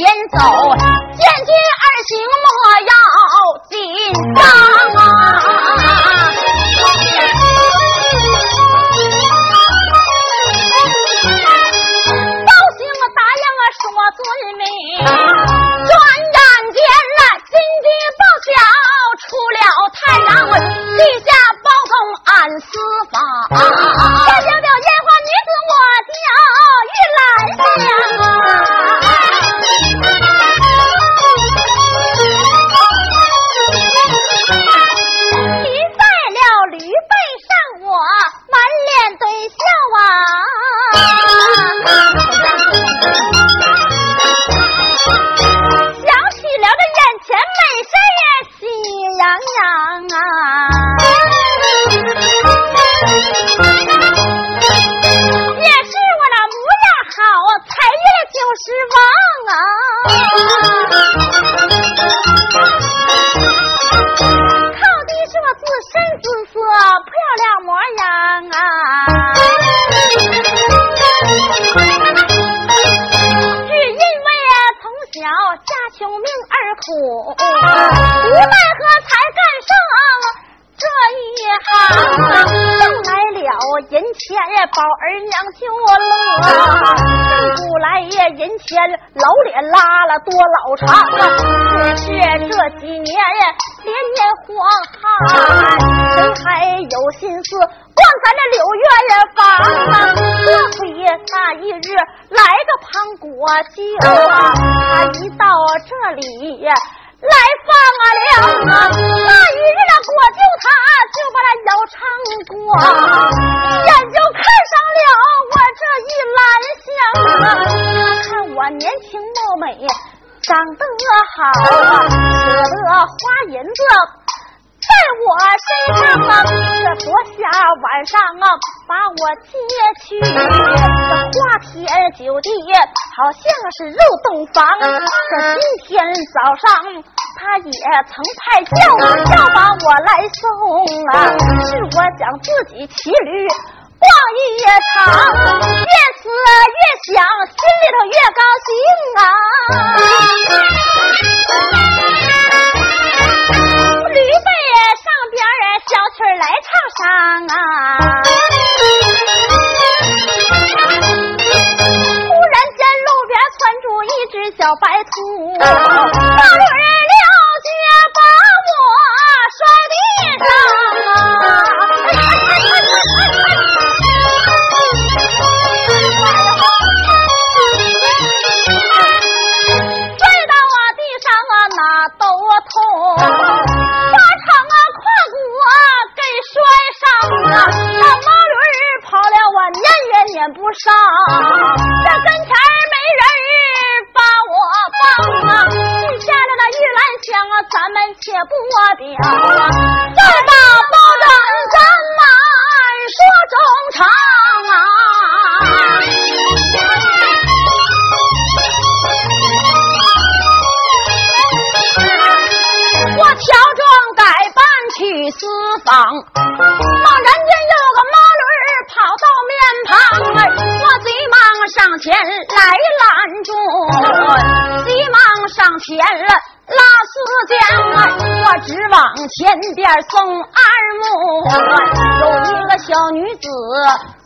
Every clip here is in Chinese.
前走，娘就乐；挣不来也银钱，老脸拉了多老长啊。只是这几年连年荒旱，谁还有心思逛咱这柳院房？这非那一日来个庞国舅，他一到这里。来放啊了啊！那一日那果舅他就把那腰长过，一眼就看上了我这一兰香啊！看我年轻貌美，长得好，舍得花银子。在我身上啊，这昨下晚上啊，把我接去，这花天酒地，好像是入洞房。这今天早上，他也曾派轿子要把我来送啊，是我想自己骑驴逛一场，越思越想，心里头越高兴啊。驴背上边儿小曲来唱上啊！忽然间路边窜出一只小白兔，大驴了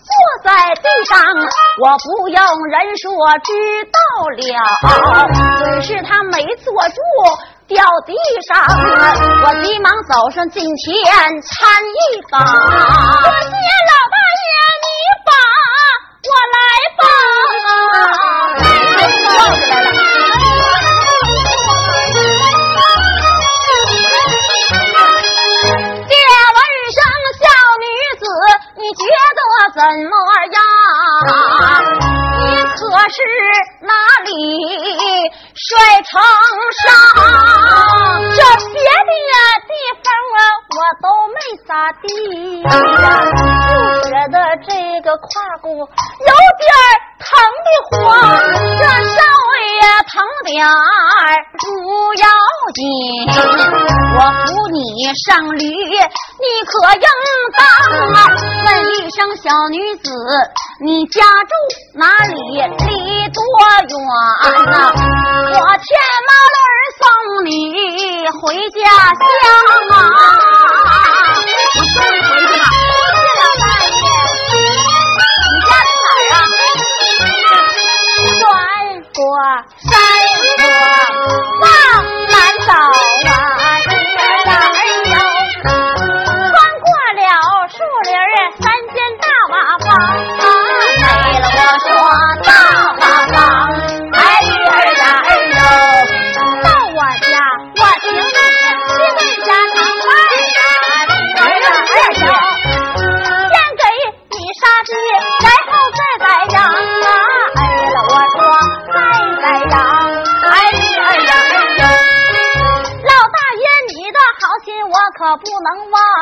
坐在地上，我不用人说知道了，只是他没坐住掉地上，我急忙走上近前搀一把，胯骨有点疼的慌，这少爷疼点儿不要紧，我扶你上驴，你可应当啊？问一声小女子，你家住哪里？离多远呐、我牵马轮送你回家乡啊！我 Bang!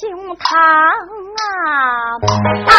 胸膛啊！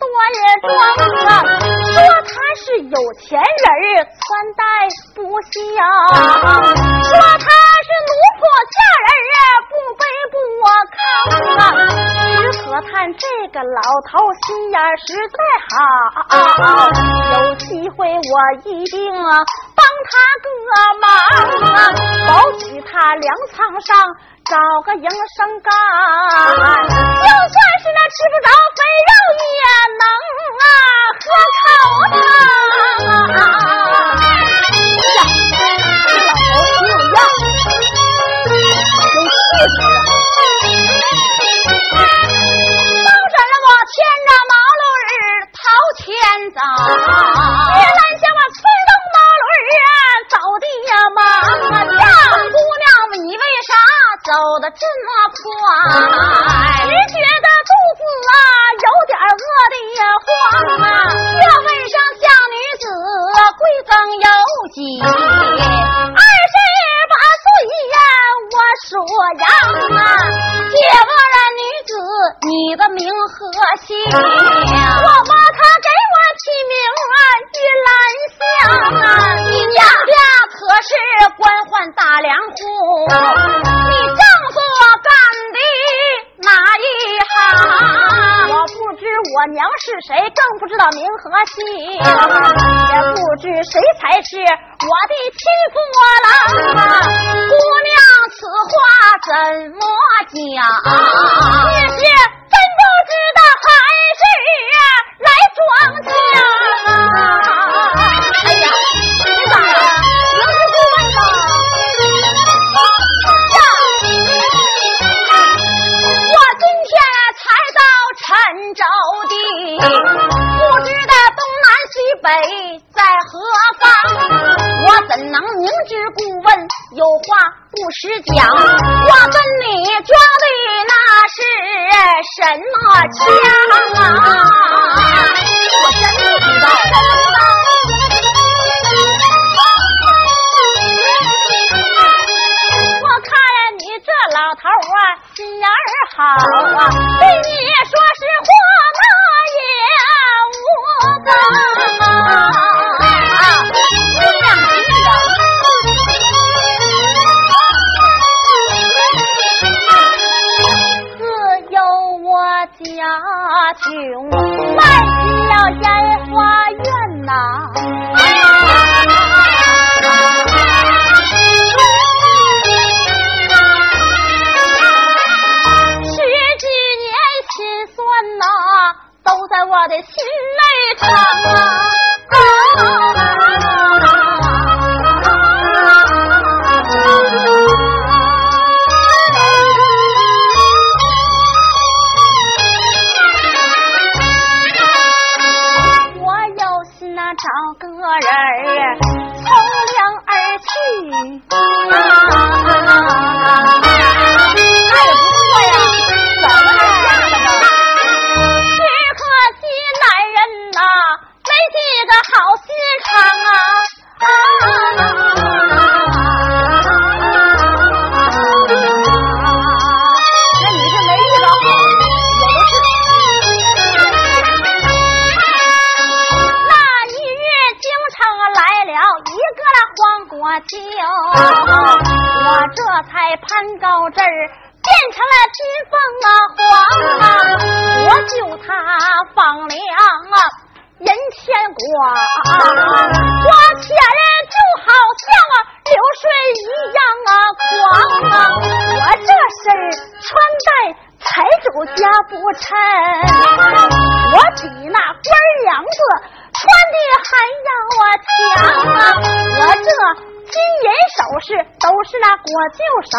还挺端庄啊，说他是有钱人穿戴不香，说他是奴仆下人啊，不卑不亢啊，只可叹这个老头心眼实在好，有机会我一定啊他个忙啊，保许他粮仓上找个营生干，就算是那吃不着肥肉也能啊喝口汤啊！呀，这老头挺有样，有气质啊！当真我牵着毛驴儿朝前走，人走的呀忙啊！丈姑娘，你为啥走的这么快？只觉得肚子啊有点饿的慌啊！要问上小女子贵庚有几？二，说呀啊！借我这女子你的名和姓，我把她给我起名啊玉兰香啊！你娘家可是官宦大粮户，你丈夫干的哪一行？我不知我娘是谁，更不知道名和姓，也不知谁才是我的亲夫郎啊！姑娘，此话怎么讲？你是真不知道，还是来装腔啊？哎呀，你咋了？能是顾问吗？呀，我今天才到陈州地，不知道东南西北在何方，怎能明知故问，有话不实讲？我跟你装的那是什么枪啊？我真不知道，我看你这老头啊，心眼儿好啊，对你说实话那也无妨。穷，卖进了烟花院呐、十几年心酸呐、都在我的心内藏啊。沉，我比那官娘子。穿的还要强啊！我这金银首饰都是那国舅赏，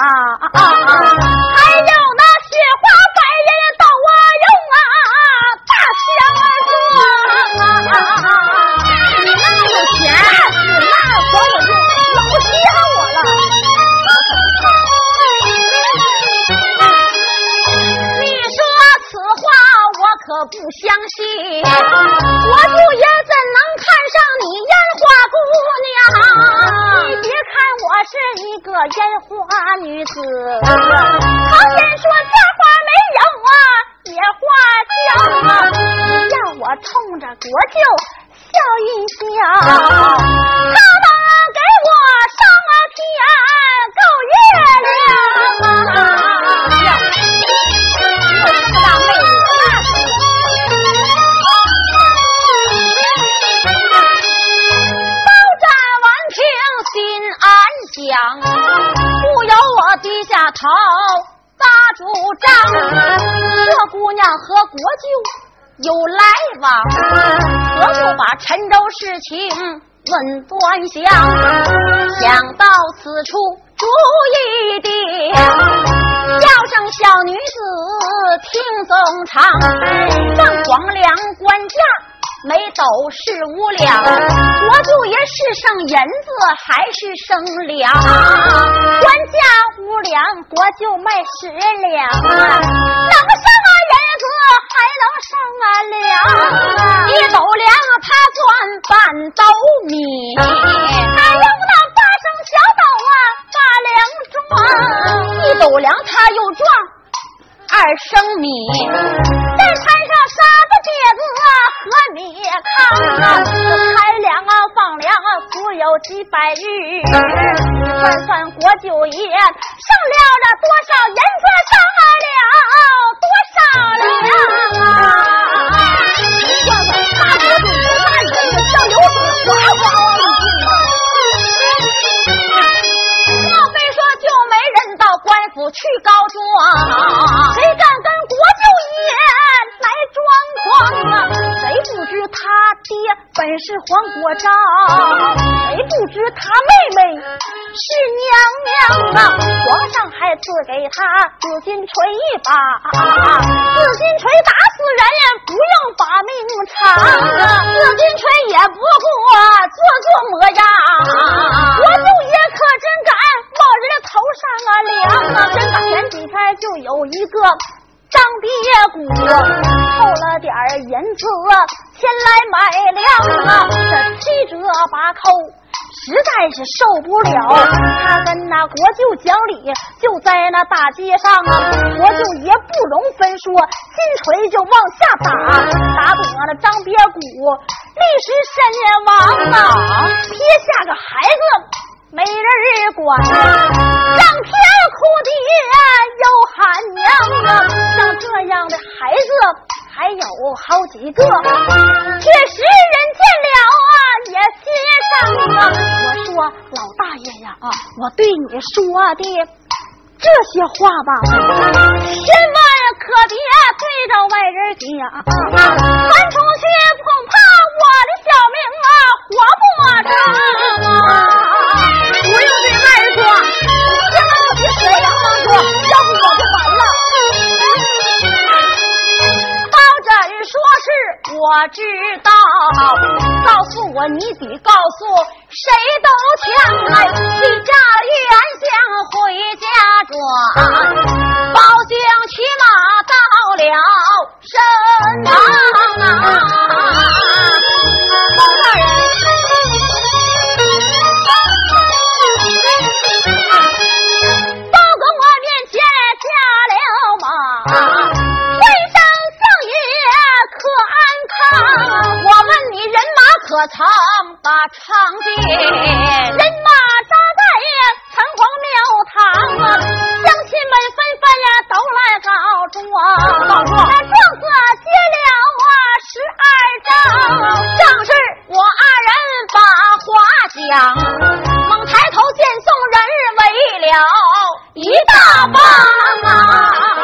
有来往，何不把陈州事情问端详？想到此处，主意定，叫声小女子听总唱，让黄粱官家。没斗是无两，国舅爷是剩银子还是剩粮？官家无粮，国舅卖十两，能剩啊还能剩啊粮？一斗粮他赚半斗米，还用那八升小斗啊八两装，一斗粮他又赚二升米，再摊上沙子疖子。和米糠啊，开粮啊，放粮啊，足有几百日。算算国舅爷剩了了多少银子，剩了多少粮啊？府去告状？谁敢跟国舅爷？来装狂啊！谁不知他爹本是黄国昭？谁不知他妹妹是娘娘啊？皇上还赐给他紫金锤一把，紫金锤打死人不用把命长，紫金锤也不过做做模样。国舅爷可真敢人家头上啊量啊！真敢前几天就有一个。张爹姑凑了点银子前来买粮啊，这七折八扣实在是受不了。他跟那国舅讲理，就在那大街上啊，国舅也不容分说，金锤就往下打，打得那张鳖骨立时身亡啊，撇下个孩子。没人管，上天哭地又喊娘啊！像这样的孩子还有好几个，确实人见了啊也心伤啊！我说老大爷呀啊，我对你说的这些话吧，千万可别对着外人讲，传出去恐怕我的小命啊活不成我就完了。包拯说是我知道，告诉我你得告诉谁都强来，立着原相回家转，包拯骑马到了身旁啊。长把长剑，人马扎在呀城隍庙堂啊，乡亲们纷纷呀都来告状，告状，那状子接了啊十二张，正是我二人把话讲，猛抬头见宋人围了一大帮啊。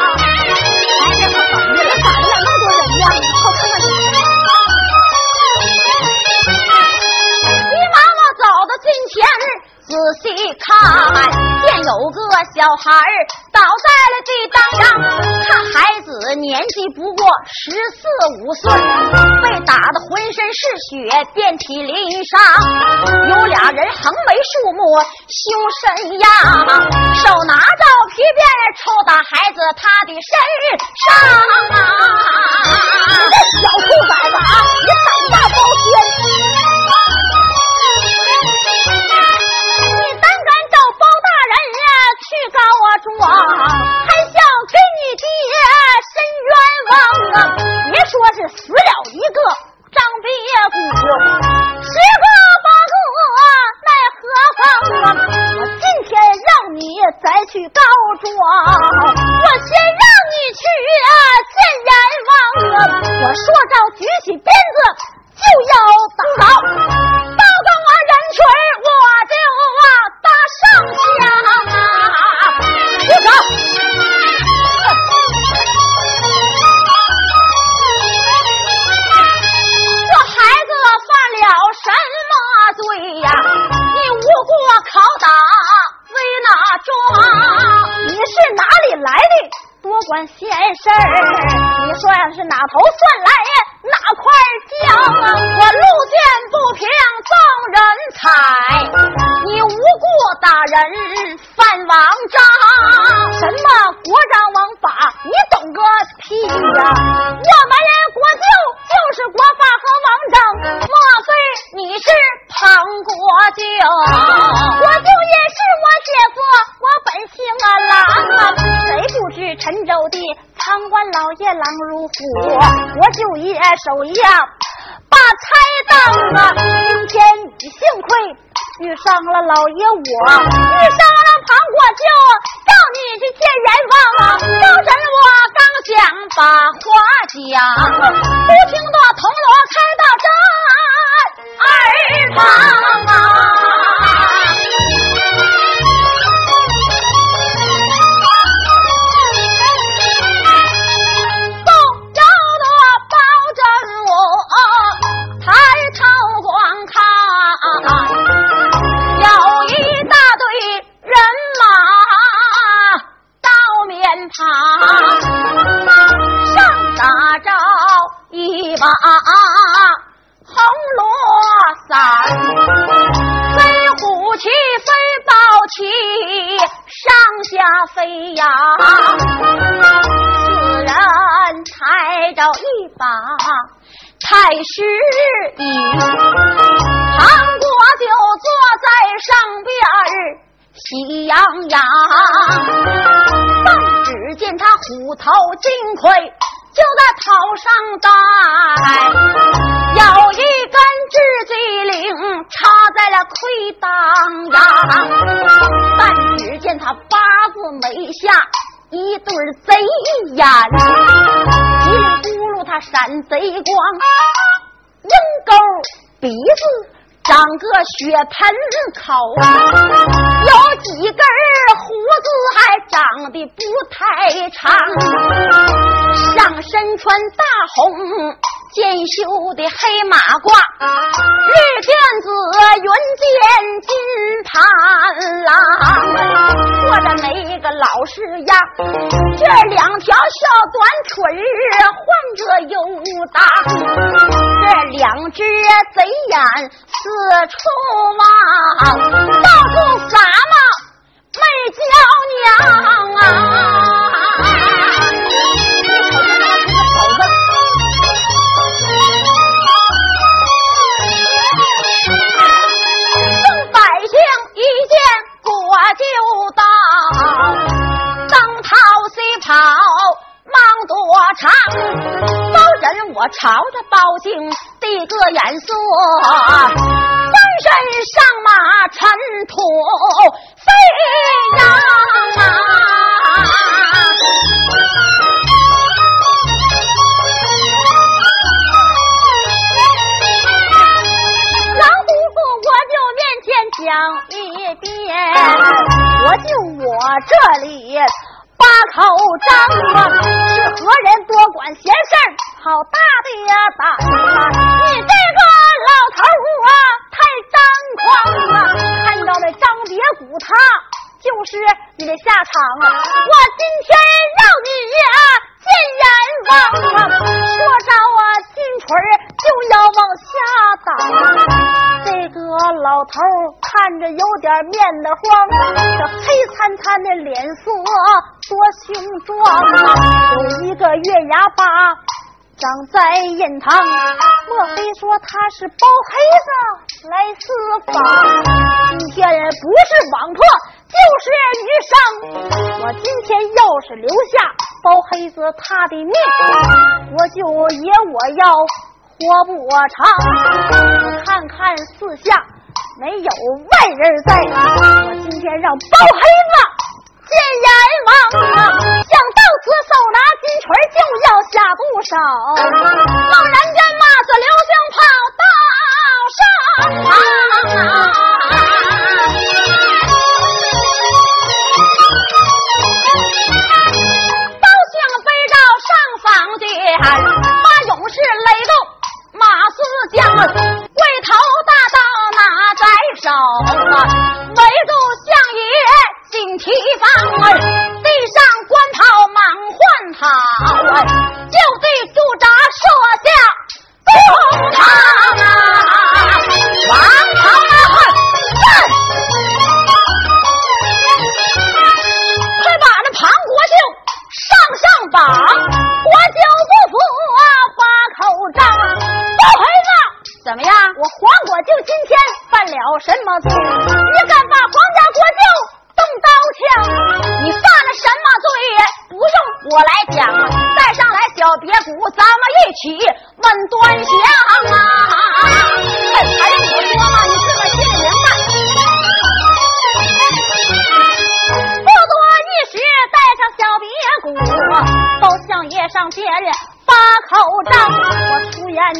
看见有个小孩儿倒在了地当上，他孩子年纪不过十四五岁，被打得浑身是血，遍体鳞伤。有俩人横眉竖目修身样，手拿着皮鞭抽打孩子他的身上。你这小兔崽子啊！你胆大状，还想给你爹伸冤枉啊！别说是死了一个张别谷，十个八个奈何方啊！我今天让你再去告状，我先让你去见阎王啊！我说着举呀把菜当啊，今天你幸亏。遇上了老爷我，遇上了庞国舅，叫你去见阎王啊！当真我刚想把话讲，不听得铜锣开到这耳旁啊！旗，飞宝旗，上下飞扬。此人抬着一把太师椅，韩国就坐在上边喜洋洋，但只见他虎头金盔就在头上戴，有一根雉鸡翎插在了盔当上。但只见他八字眉下一对贼眼，叽里咕噜他闪贼光，鹰钩鼻子。长个血盆口，有几根胡子还长得不太长，上身穿大红肩袖的黑马褂，绿辫子云肩金盘郎，坐着没个老式样，这两条小短腿儿晃着又大，这两只贼眼。四处望，到处撒嘛媚娇娘啊！众百姓一见果就到，东逃西跑忙躲藏，包拯我朝着包敬递个眼色。身上马尘土飞扬啊！老祖父，我就面前讲一遍，我就我这里八口张啊，是何人多管闲事好大的胆！你这个老头啊！张狂啊！看到那张别骨他就是你的下场啊！我今天让你见阎王啊！说着啊，金锤就要往下打。这个老头看着有点面的慌，这黑灿灿的脸色多凶壮啊！有一个月牙疤。长在印堂，莫非说他是包黑子来私访？今天不是网破就是遇上，我今天要是留下包黑子他的命，我就爷我要活不长。看看四下没有外人在，我今天让包黑子。见阎王手。猛然间，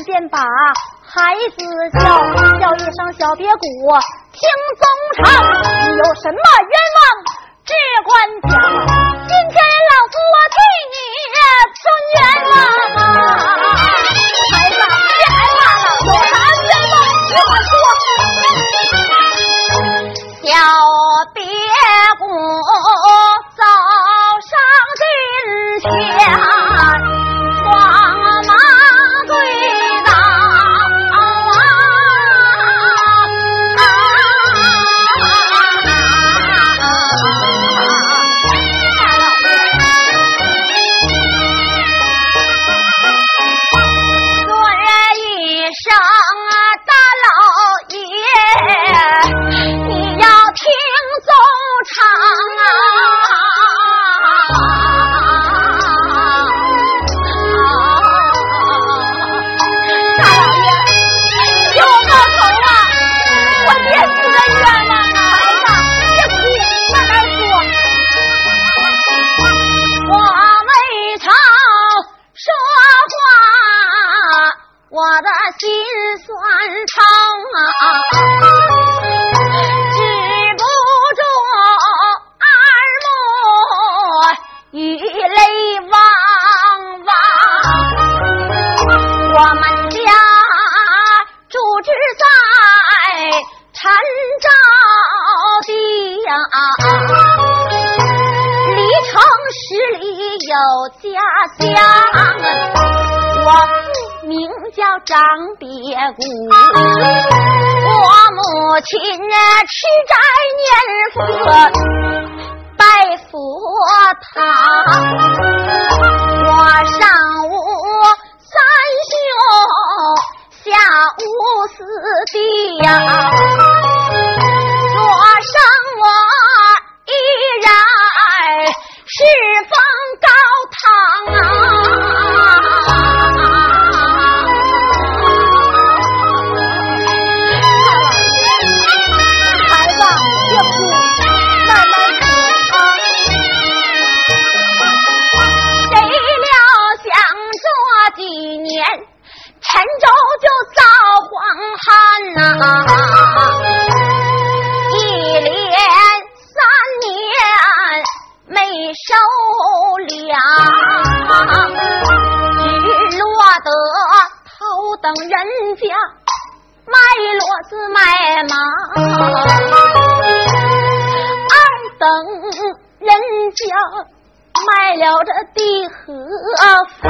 便把。孩子叫叫一声小别谷，听宗长，你有什么冤枉，只管讲。今天老夫我替你伸冤枉张别谷，我母亲啊吃斋念佛拜佛堂，我上午三休，下午四弟呀，桌上我依然是奉高堂啊。看呐，一连三年没收粮，只落得头等人家卖骡子卖马，二等人家卖了这地和房，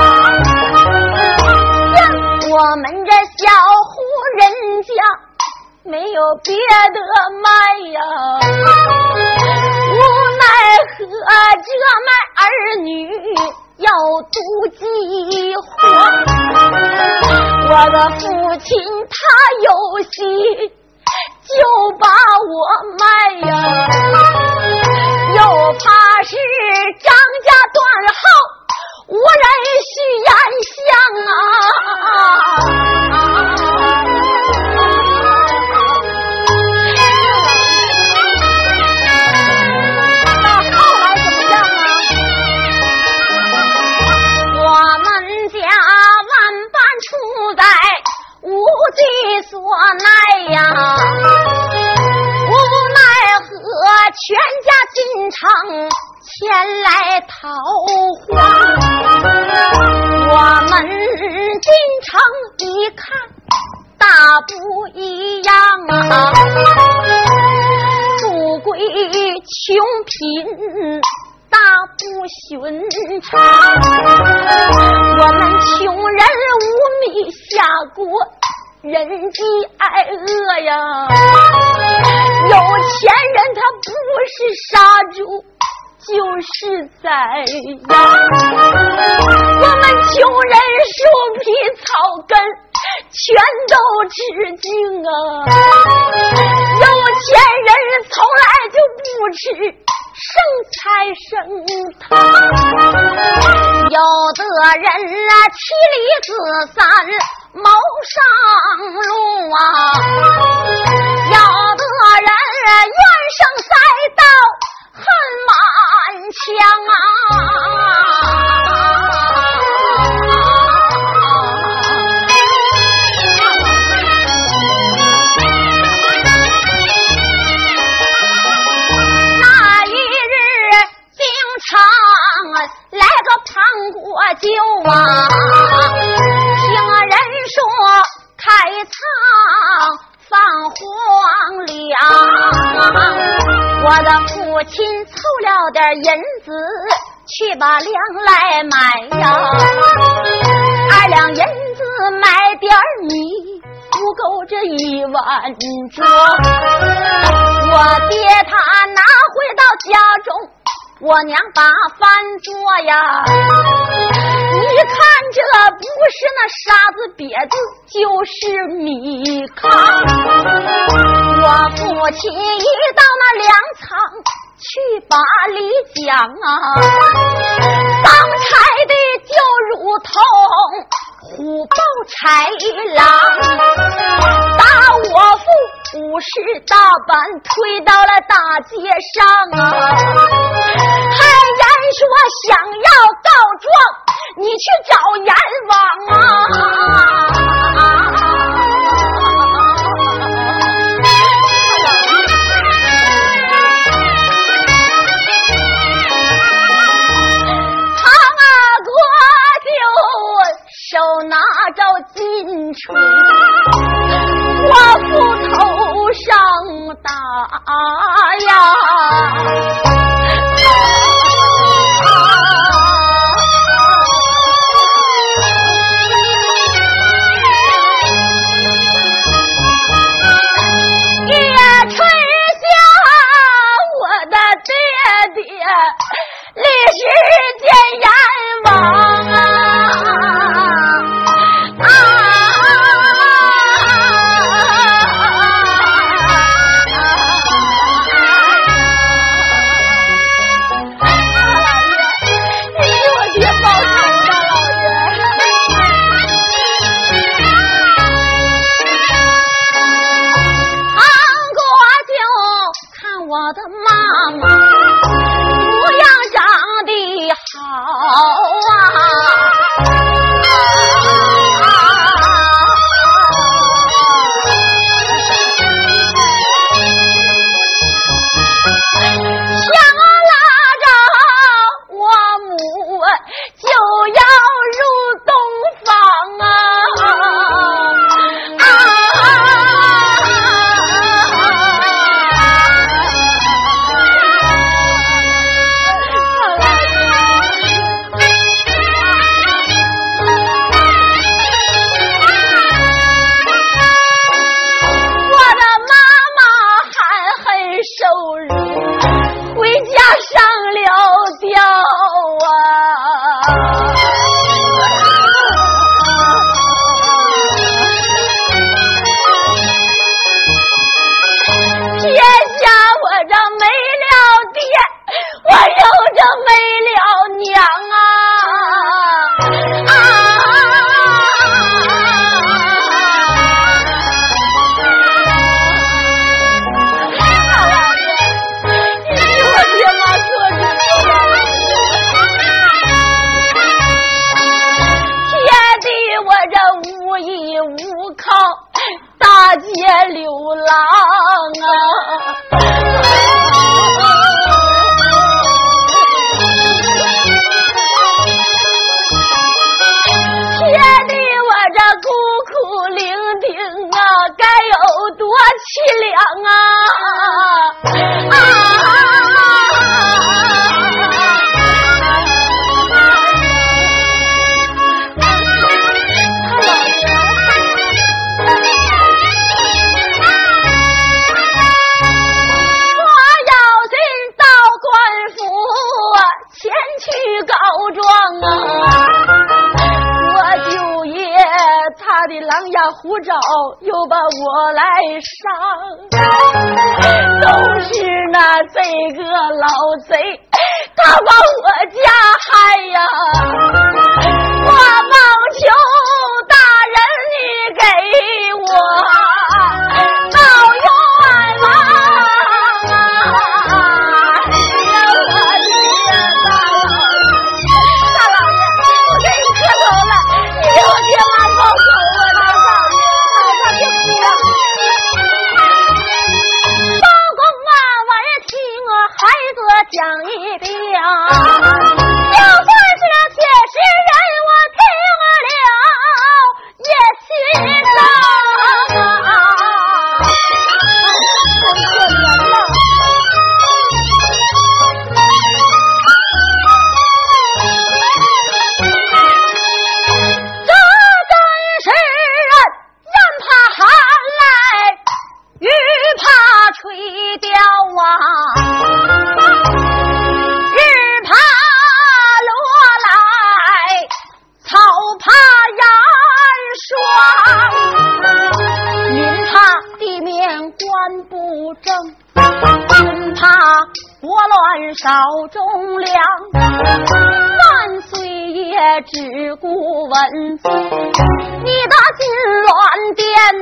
我们这小户人家没有别的卖呀，无奈何这卖儿女要赌饥荒，我的父亲他有心就把我卖呀。又怕是张家断后，无人续烟香啊！后人啊，我们家万般处在无地所奈呀。全家进城前来讨花，我们进城一看，大不一样啊！富贵穷贫大不寻常，我们穷人无米下锅，人饥挨饿呀！有钱人他不是杀猪。就是宰呀，我们穷人树皮草根全都吃净啊，有钱人从来就不吃剩菜剩汤，有的人啊妻离子散谋上路啊，有的人怨声载道恨满腔啊！庞国舅啊，听人说开仓放荒粮。我的父亲凑了点银子，去把粮来买呀。二两银子买点米，不够这一碗粥。我爹他拿回到家中，我娘把饭做呀。一看这不是那沙子瘪子，就是米糠。我父亲一到那粮仓去把礼讲啊，当差的就如同虎豹豺狼，把我父五十大板推到了大街上啊，还言说想要告状，你去找阎王啊。金锤，我斧头上打呀。夜吹箫，我的爹爹，立即见阎王。那个老贼，他把我家害呀！我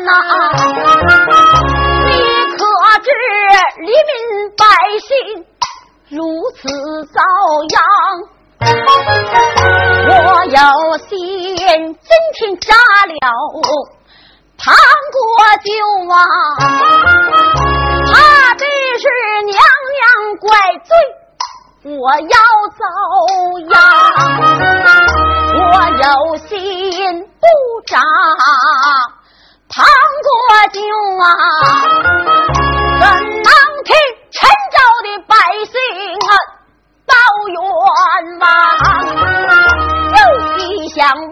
呐，你可知黎民百姓如此遭殃？我有心今天杀了唐国舅啊，怕的是娘娘怪罪。我要遭殃，我有心不长唐国舅啊，怎能替陈州的百姓啊报冤枉？又一想万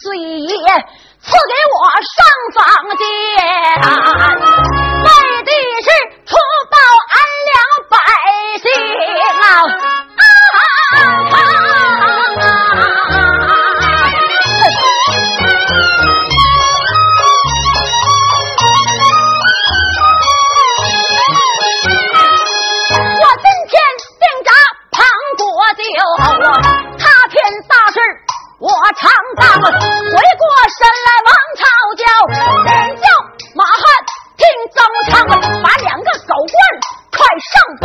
岁爷赐给我上房间，为的是除暴安良百姓啊啊。我常当回过身来王朝叫，人叫马汉听曾昌，把两个狗官快上榜，